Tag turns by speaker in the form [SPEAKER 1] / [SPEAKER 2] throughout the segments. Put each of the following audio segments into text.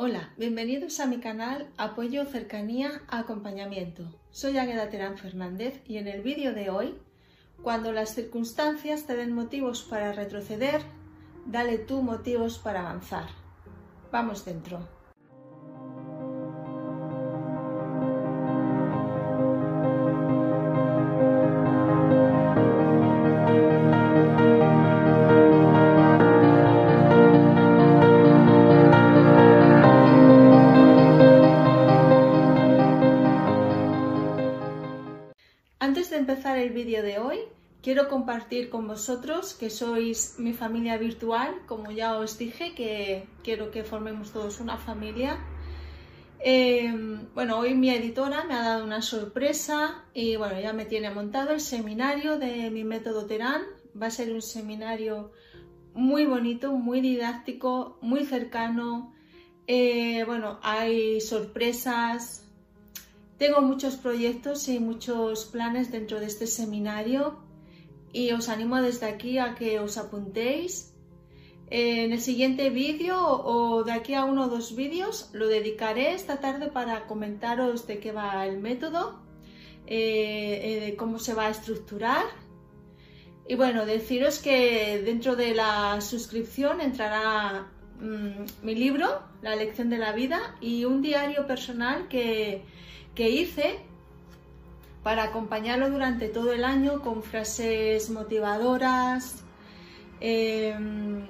[SPEAKER 1] Hola, bienvenidos a mi canal Apoyo, Cercanía, Acompañamiento. Soy Águeda Terán Fernández y en el vídeo de hoy, cuando las circunstancias te den motivos para retroceder, dale tú motivos para avanzar. Vamos dentro. Antes de empezar el vídeo de hoy, quiero compartir con vosotros que sois mi familia virtual, como ya os dije, que quiero que formemos todos una familia. Eh, bueno, hoy mi editora me ha dado una sorpresa y bueno, ya me tiene montado el seminario de mi método Terán. Va a ser un seminario muy bonito, muy didáctico, muy cercano. Eh, bueno, hay sorpresas, tengo muchos proyectos y muchos planes dentro de este seminario y os animo desde aquí a que os apuntéis. En el siguiente vídeo o de aquí a uno o dos vídeos lo dedicaré esta tarde para comentaros de qué va el método, eh, eh, cómo se va a estructurar. Y bueno, deciros que dentro de la suscripción entrará mm, mi libro, La lección de la vida, y un diario personal que que hice para acompañarlo durante todo el año con frases motivadoras, em,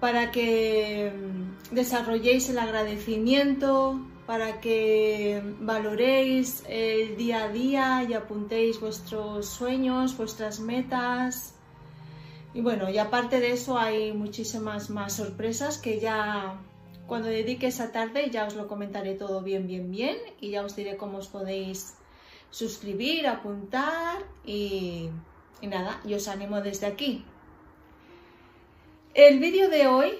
[SPEAKER 1] para que desarrolléis el agradecimiento, para que valoréis el día a día y apuntéis vuestros sueños, vuestras metas. Y bueno, y aparte de eso hay muchísimas más sorpresas que ya cuando dedique esa tarde ya os lo comentaré todo bien, bien, bien y ya os diré cómo os podéis suscribir, apuntar y, nada, y os animo desde aquí. El vídeo de hoy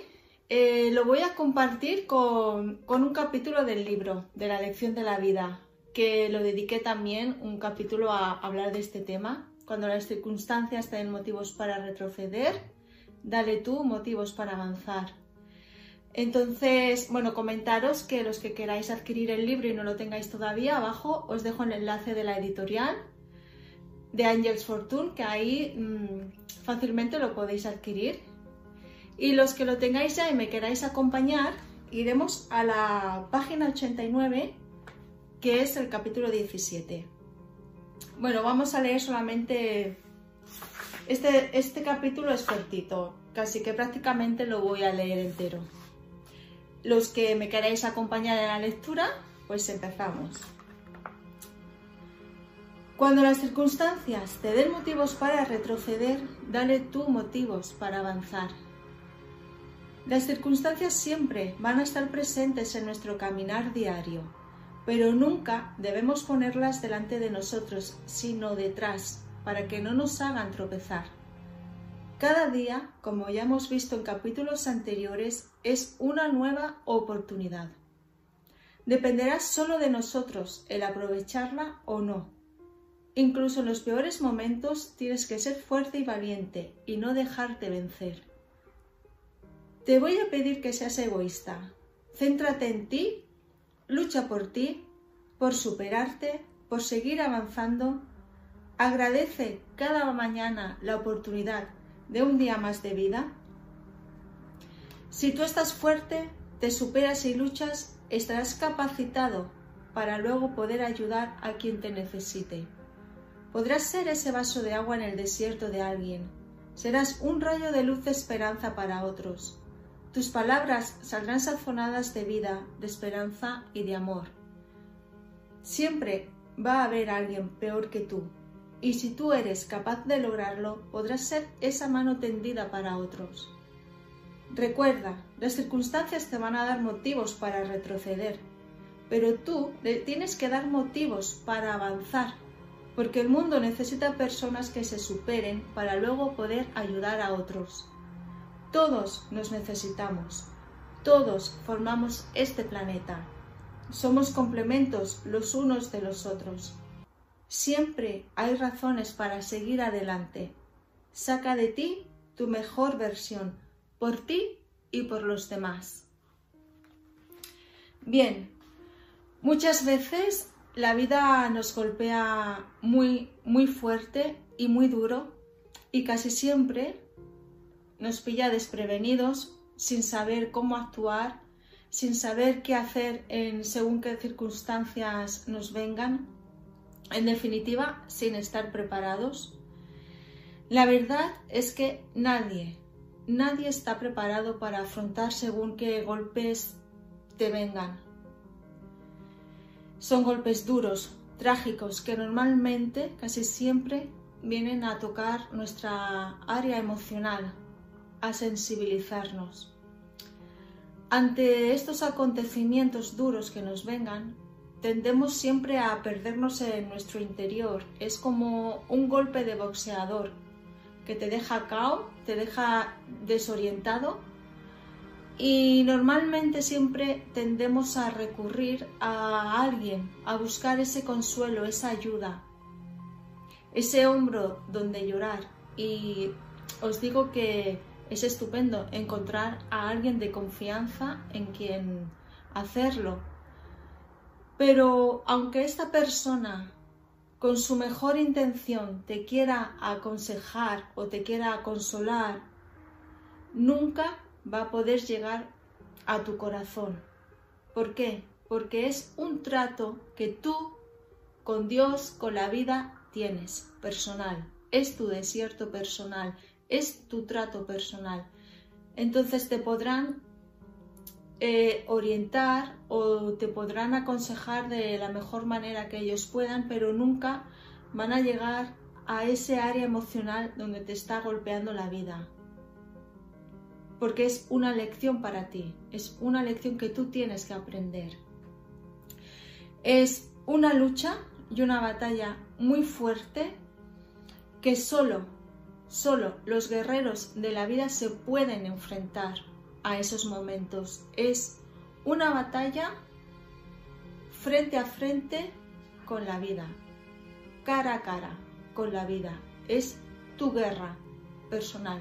[SPEAKER 1] eh, lo voy a compartir con, con un capítulo del libro, de la lección de la vida, que lo dediqué también un capítulo a hablar de este tema. Cuando las circunstancias te den motivos para retroceder, dale tú motivos para avanzar. Entonces, bueno, comentaros que los que queráis adquirir el libro y no lo tengáis todavía, abajo os dejo el enlace de la editorial de Angels Fortune, que ahí mm, fácilmente lo podéis adquirir. Y los que lo tengáis ya y me queráis acompañar, iremos a la página 89, que es el capítulo 17. Bueno, vamos a leer solamente... Este, este capítulo es cortito, casi que prácticamente lo voy a leer entero. Los que me queráis acompañar en la lectura, pues empezamos. Cuando las circunstancias te den motivos para retroceder, dale tú motivos para avanzar. Las circunstancias siempre van a estar presentes en nuestro caminar diario, pero nunca debemos ponerlas delante de nosotros, sino detrás, para que no nos hagan tropezar. Cada día, como ya hemos visto en capítulos anteriores, es una nueva oportunidad. Dependerá solo de nosotros el aprovecharla o no. Incluso en los peores momentos tienes que ser fuerte y valiente y no dejarte vencer. Te voy a pedir que seas egoísta. Céntrate en ti, lucha por ti, por superarte, por seguir avanzando. Agradece cada mañana la oportunidad de un día más de vida? Si tú estás fuerte, te superas y luchas, estarás capacitado para luego poder ayudar a quien te necesite. Podrás ser ese vaso de agua en el desierto de alguien. Serás un rayo de luz de esperanza para otros. Tus palabras saldrán sazonadas de vida, de esperanza y de amor. Siempre va a haber alguien peor que tú, y si tú eres capaz de lograrlo, podrás ser esa mano tendida para otros. Recuerda, las circunstancias te van a dar motivos para retroceder, pero tú le tienes que dar motivos para avanzar, porque el mundo necesita personas que se superen para luego poder ayudar a otros. Todos nos necesitamos, todos formamos este planeta. Somos complementos los unos de los otros. Siempre hay razones para seguir adelante. Saca de ti tu mejor versión, por ti y por los demás. Bien, muchas veces la vida nos golpea muy, muy fuerte y muy duro y casi siempre nos pilla desprevenidos, sin saber cómo actuar, sin saber qué hacer en según qué circunstancias nos vengan, en definitiva, sin estar preparados. La verdad es que nadie, nadie está preparado para afrontar según qué golpes te vengan. Son golpes duros, trágicos, que normalmente, casi siempre, vienen a tocar nuestra área emocional, a sensibilizarnos. Ante estos acontecimientos duros que nos vengan, tendemos siempre a perdernos en nuestro interior. Es como un golpe de boxeador que te deja cao, te deja desorientado y normalmente siempre tendemos a recurrir a alguien, a buscar ese consuelo, esa ayuda, ese hombro donde llorar. Y os digo que es estupendo encontrar a alguien de confianza en quien hacerlo. Pero aunque esta persona con su mejor intención te quiera aconsejar o te quiera consolar, nunca va a poder llegar a tu corazón. ¿Por qué? Porque es un trato que tú con Dios, con la vida, tienes personal. Es tu desierto personal, es tu trato personal. Entonces te podrán eh, orientar o te podrán aconsejar de la mejor manera que ellos puedan, pero nunca van a llegar a ese área emocional donde te está golpeando la vida. Porque es una lección para ti, es una lección que tú tienes que aprender. Es una lucha y una batalla muy fuerte que solo, solo los guerreros de la vida se pueden enfrentar a esos momentos. Es una batalla frente a frente con la vida, cara a cara con la vida. Es tu guerra personal.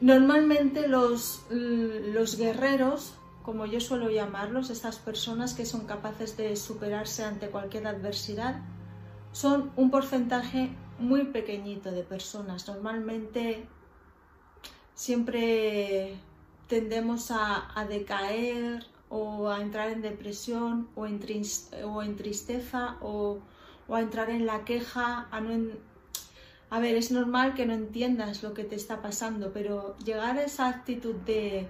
[SPEAKER 1] Normalmente los, los guerreros, como yo suelo llamarlos, estas personas que son capaces de superarse ante cualquier adversidad, son un porcentaje muy pequeñito de personas. Normalmente siempre tendemos a, decaer o a entrar en depresión o en, o en tristeza o, a entrar en la queja, a A ver, es normal que no entiendas lo que te está pasando, pero llegar a esa actitud de,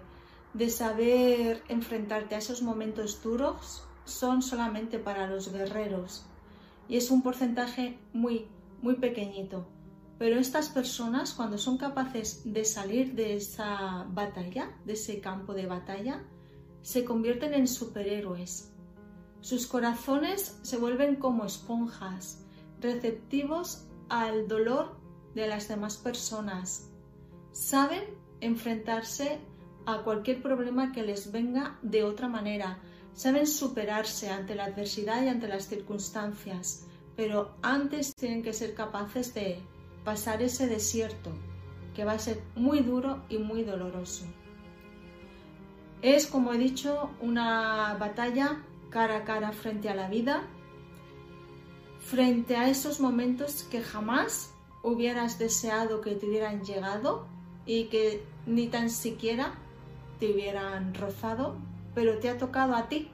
[SPEAKER 1] de saber enfrentarte a esos momentos duros son solamente para los guerreros y es un porcentaje muy, muy pequeñito. Pero estas personas, cuando son capaces de salir de esa batalla, de ese campo de batalla, se convierten en superhéroes. Sus corazones se vuelven como esponjas, receptivos al dolor de las demás personas. Saben enfrentarse a cualquier problema que les venga de otra manera. Saben superarse ante la adversidad y ante las circunstancias, pero antes tienen que ser capaces de pasar ese desierto que va a ser muy duro y muy doloroso. Es, como he dicho, una batalla cara a cara frente a la vida, frente a esos momentos que jamás hubieras deseado que te hubieran llegado y que ni tan siquiera te hubieran rozado, pero te ha tocado a ti,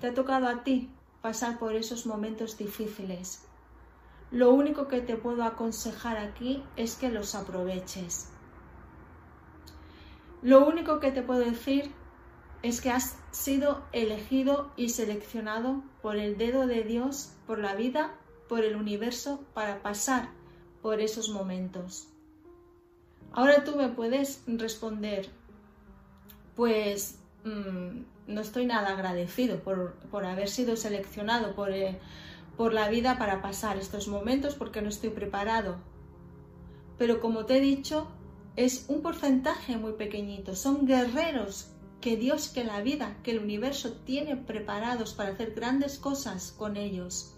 [SPEAKER 1] te ha tocado a ti pasar por esos momentos difíciles lo único que te puedo aconsejar aquí es que los aproveches. Lo único que te puedo decir es que has sido elegido y seleccionado por el dedo de Dios, por la vida, por el universo, para pasar por esos momentos. Ahora tú me puedes responder, pues mm, no estoy nada agradecido por, haber sido seleccionado por, el por la vida para pasar estos momentos porque no estoy preparado. Pero como te he dicho, es un porcentaje muy pequeñito. Son guerreros que Dios, que la vida, que el universo tiene preparados para hacer grandes cosas con ellos.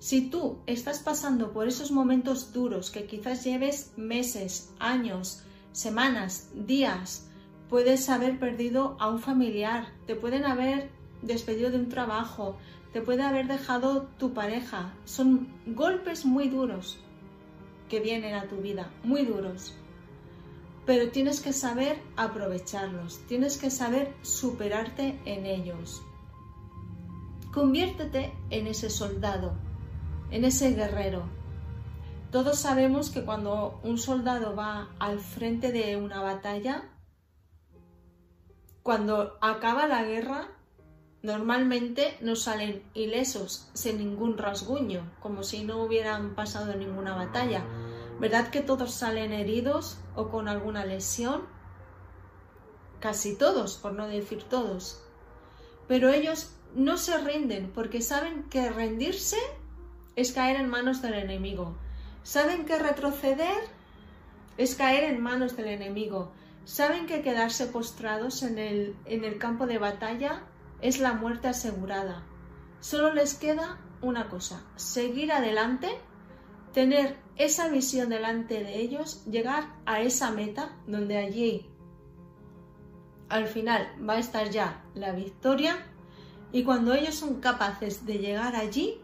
[SPEAKER 1] Si tú estás pasando por esos momentos duros que quizás lleves meses, años, semanas, días, puedes haber perdido a un familiar, te pueden haber despedido de un trabajo, te puede haber dejado tu pareja. Son golpes muy duros que vienen a tu vida, muy duros. Pero tienes que saber aprovecharlos, tienes que saber superarte en ellos. Conviértete en ese soldado, en ese guerrero. Todos sabemos que cuando un soldado va al frente de una batalla, cuando acaba la guerra, normalmente no salen ilesos, sin ningún rasguño, como si no hubieran pasado ninguna batalla. ¿Verdad que todos salen heridos o con alguna lesión? Casi todos, por no decir todos. Pero ellos no se rinden porque saben que rendirse es caer en manos del enemigo. Saben que retroceder es caer en manos del enemigo. Saben que quedarse postrados en el, en el campo de batalla es la muerte asegurada. Solo les queda una cosa, seguir adelante, tener esa visión delante de ellos, llegar a esa meta donde allí al final va a estar ya la victoria y cuando ellos son capaces de llegar allí,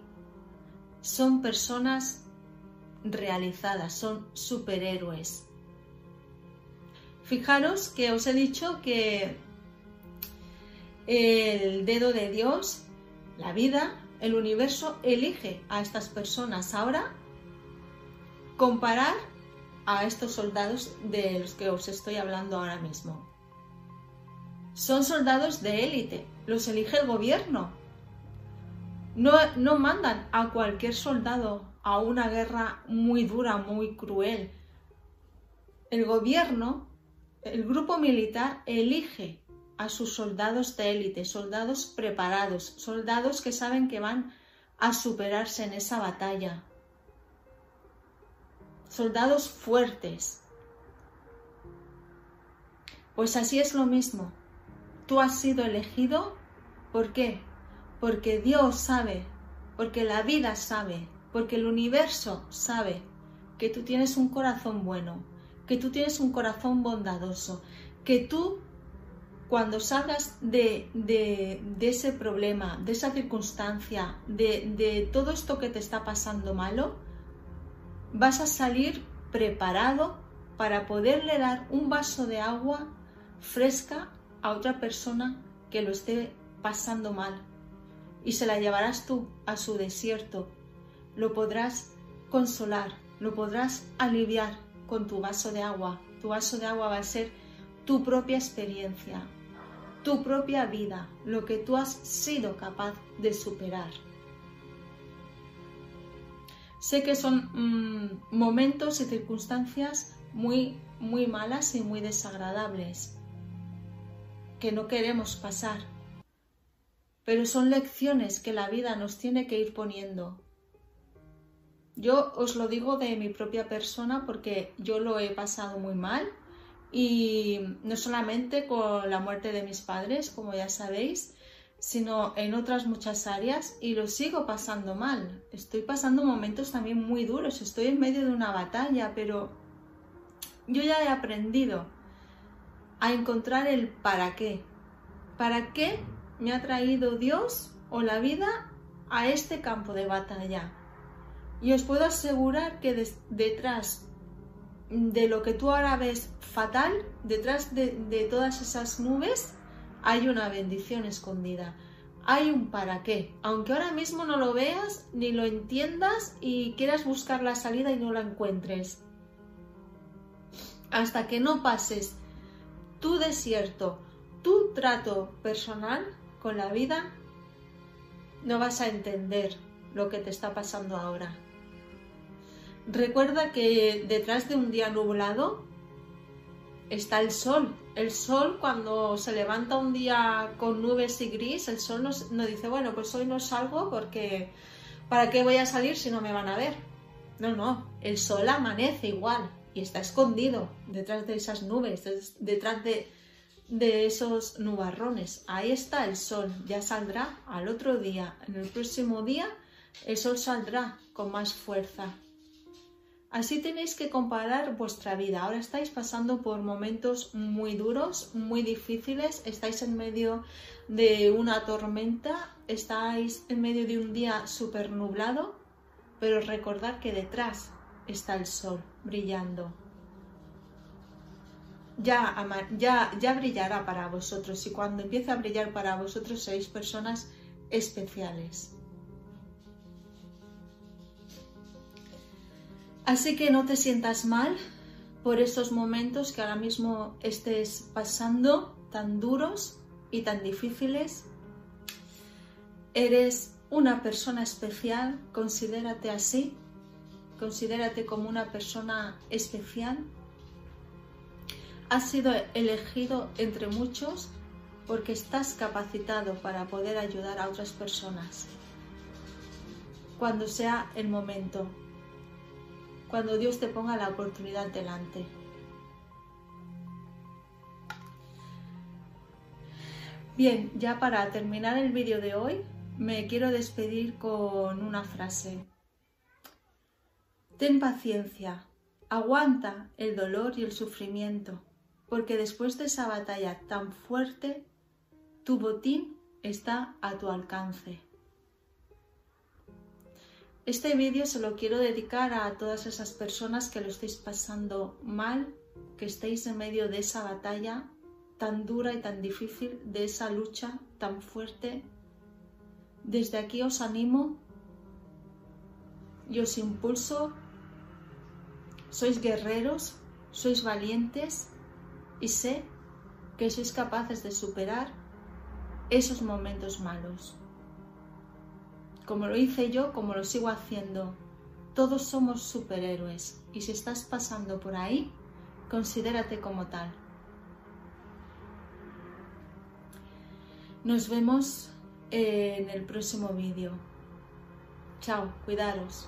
[SPEAKER 1] son personas realizadas, son superhéroes. Fijaros que os he dicho que el dedo de Dios, la vida, el universo elige a estas personas. Ahora, comparar a estos soldados de los que os estoy hablando ahora mismo. Son soldados de élite, los elige el gobierno. No, no mandan a cualquier soldado a una guerra muy dura, muy cruel. El gobierno el grupo militar elige a sus soldados de élite, soldados preparados, soldados que saben que van a superarse en esa batalla, soldados fuertes. Pues así es lo mismo. Tú has sido elegido, ¿por qué? Porque Dios sabe, porque la vida sabe, porque el universo sabe que tú tienes un corazón bueno, que tú tienes un corazón bondadoso, que tú cuando salgas de, ese problema, de esa circunstancia, de, de todo esto que te está pasando malo, vas a salir preparado para poderle dar un vaso de agua fresca a otra persona que lo esté pasando mal y se la llevarás tú a su desierto. Lo podrás consolar, lo podrás aliviar con tu vaso de agua. Tu vaso de agua va a ser tu propia experiencia, tu propia vida, lo que tú has sido capaz de superar. Sé que son mm, momentos y circunstancias muy, muy malas y muy desagradables que no queremos pasar, pero son lecciones que la vida nos tiene que ir poniendo yo os lo digo de mi propia persona porque yo lo he pasado muy mal y no solamente con la muerte de mis padres, como ya sabéis, sino en otras muchas áreas y lo sigo pasando mal. Estoy pasando momentos también muy duros, estoy en medio de una batalla, pero yo ya he aprendido a encontrar el para qué. ¿Para qué me ha traído Dios o la vida a este campo de batalla? Y os puedo asegurar que detrás de lo que tú ahora ves fatal, detrás de, todas esas nubes, hay una bendición escondida. Hay un para qué. Aunque ahora mismo no lo veas, ni lo entiendas y quieras buscar la salida y no la encuentres. Hasta que no pases tu desierto, tu trato personal con la vida, no vas a entender lo que te está pasando ahora. Recuerda que detrás de un día nublado está el sol. El sol cuando se levanta un día con nubes y gris, el sol nos, dice, bueno, pues hoy no salgo porque ¿para qué voy a salir si no me van a ver? No, no, el sol amanece igual y está escondido detrás de esas nubes, detrás de, de esos nubarrones. Ahí está el sol, ya saldrá al otro día. En el próximo día el sol saldrá con más fuerza. Así tenéis que comparar vuestra vida. Ahora estáis pasando por momentos muy duros, muy difíciles, estáis en medio de una tormenta, estáis en medio de un día súper nublado, pero recordad que detrás está el sol brillando. Ya, ya, ya brillará para vosotros y cuando empiece a brillar para vosotros seréis personas especiales. Así que no te sientas mal por estos momentos que ahora mismo estés pasando tan duros y tan difíciles. Eres una persona especial, considérate así, considérate como una persona especial. Has sido elegido entre muchos porque estás capacitado para poder ayudar a otras personas cuando sea el momento cuando Dios te ponga la oportunidad delante. Bien, ya para terminar el vídeo de hoy, me quiero despedir con una frase. Ten paciencia, aguanta el dolor y el sufrimiento, porque después de esa batalla tan fuerte, tu botín está a tu alcance. Este vídeo se lo quiero dedicar a todas esas personas que lo estéis pasando mal, que estéis en medio de esa batalla tan dura y tan difícil, de esa lucha tan fuerte. Desde aquí os animo y os impulso. Sois guerreros, sois valientes y sé que sois capaces de superar esos momentos malos como lo hice yo, como lo sigo haciendo. Todos somos superhéroes y si estás pasando por ahí, considérate como tal. Nos vemos en el próximo vídeo. Chao, cuidaros.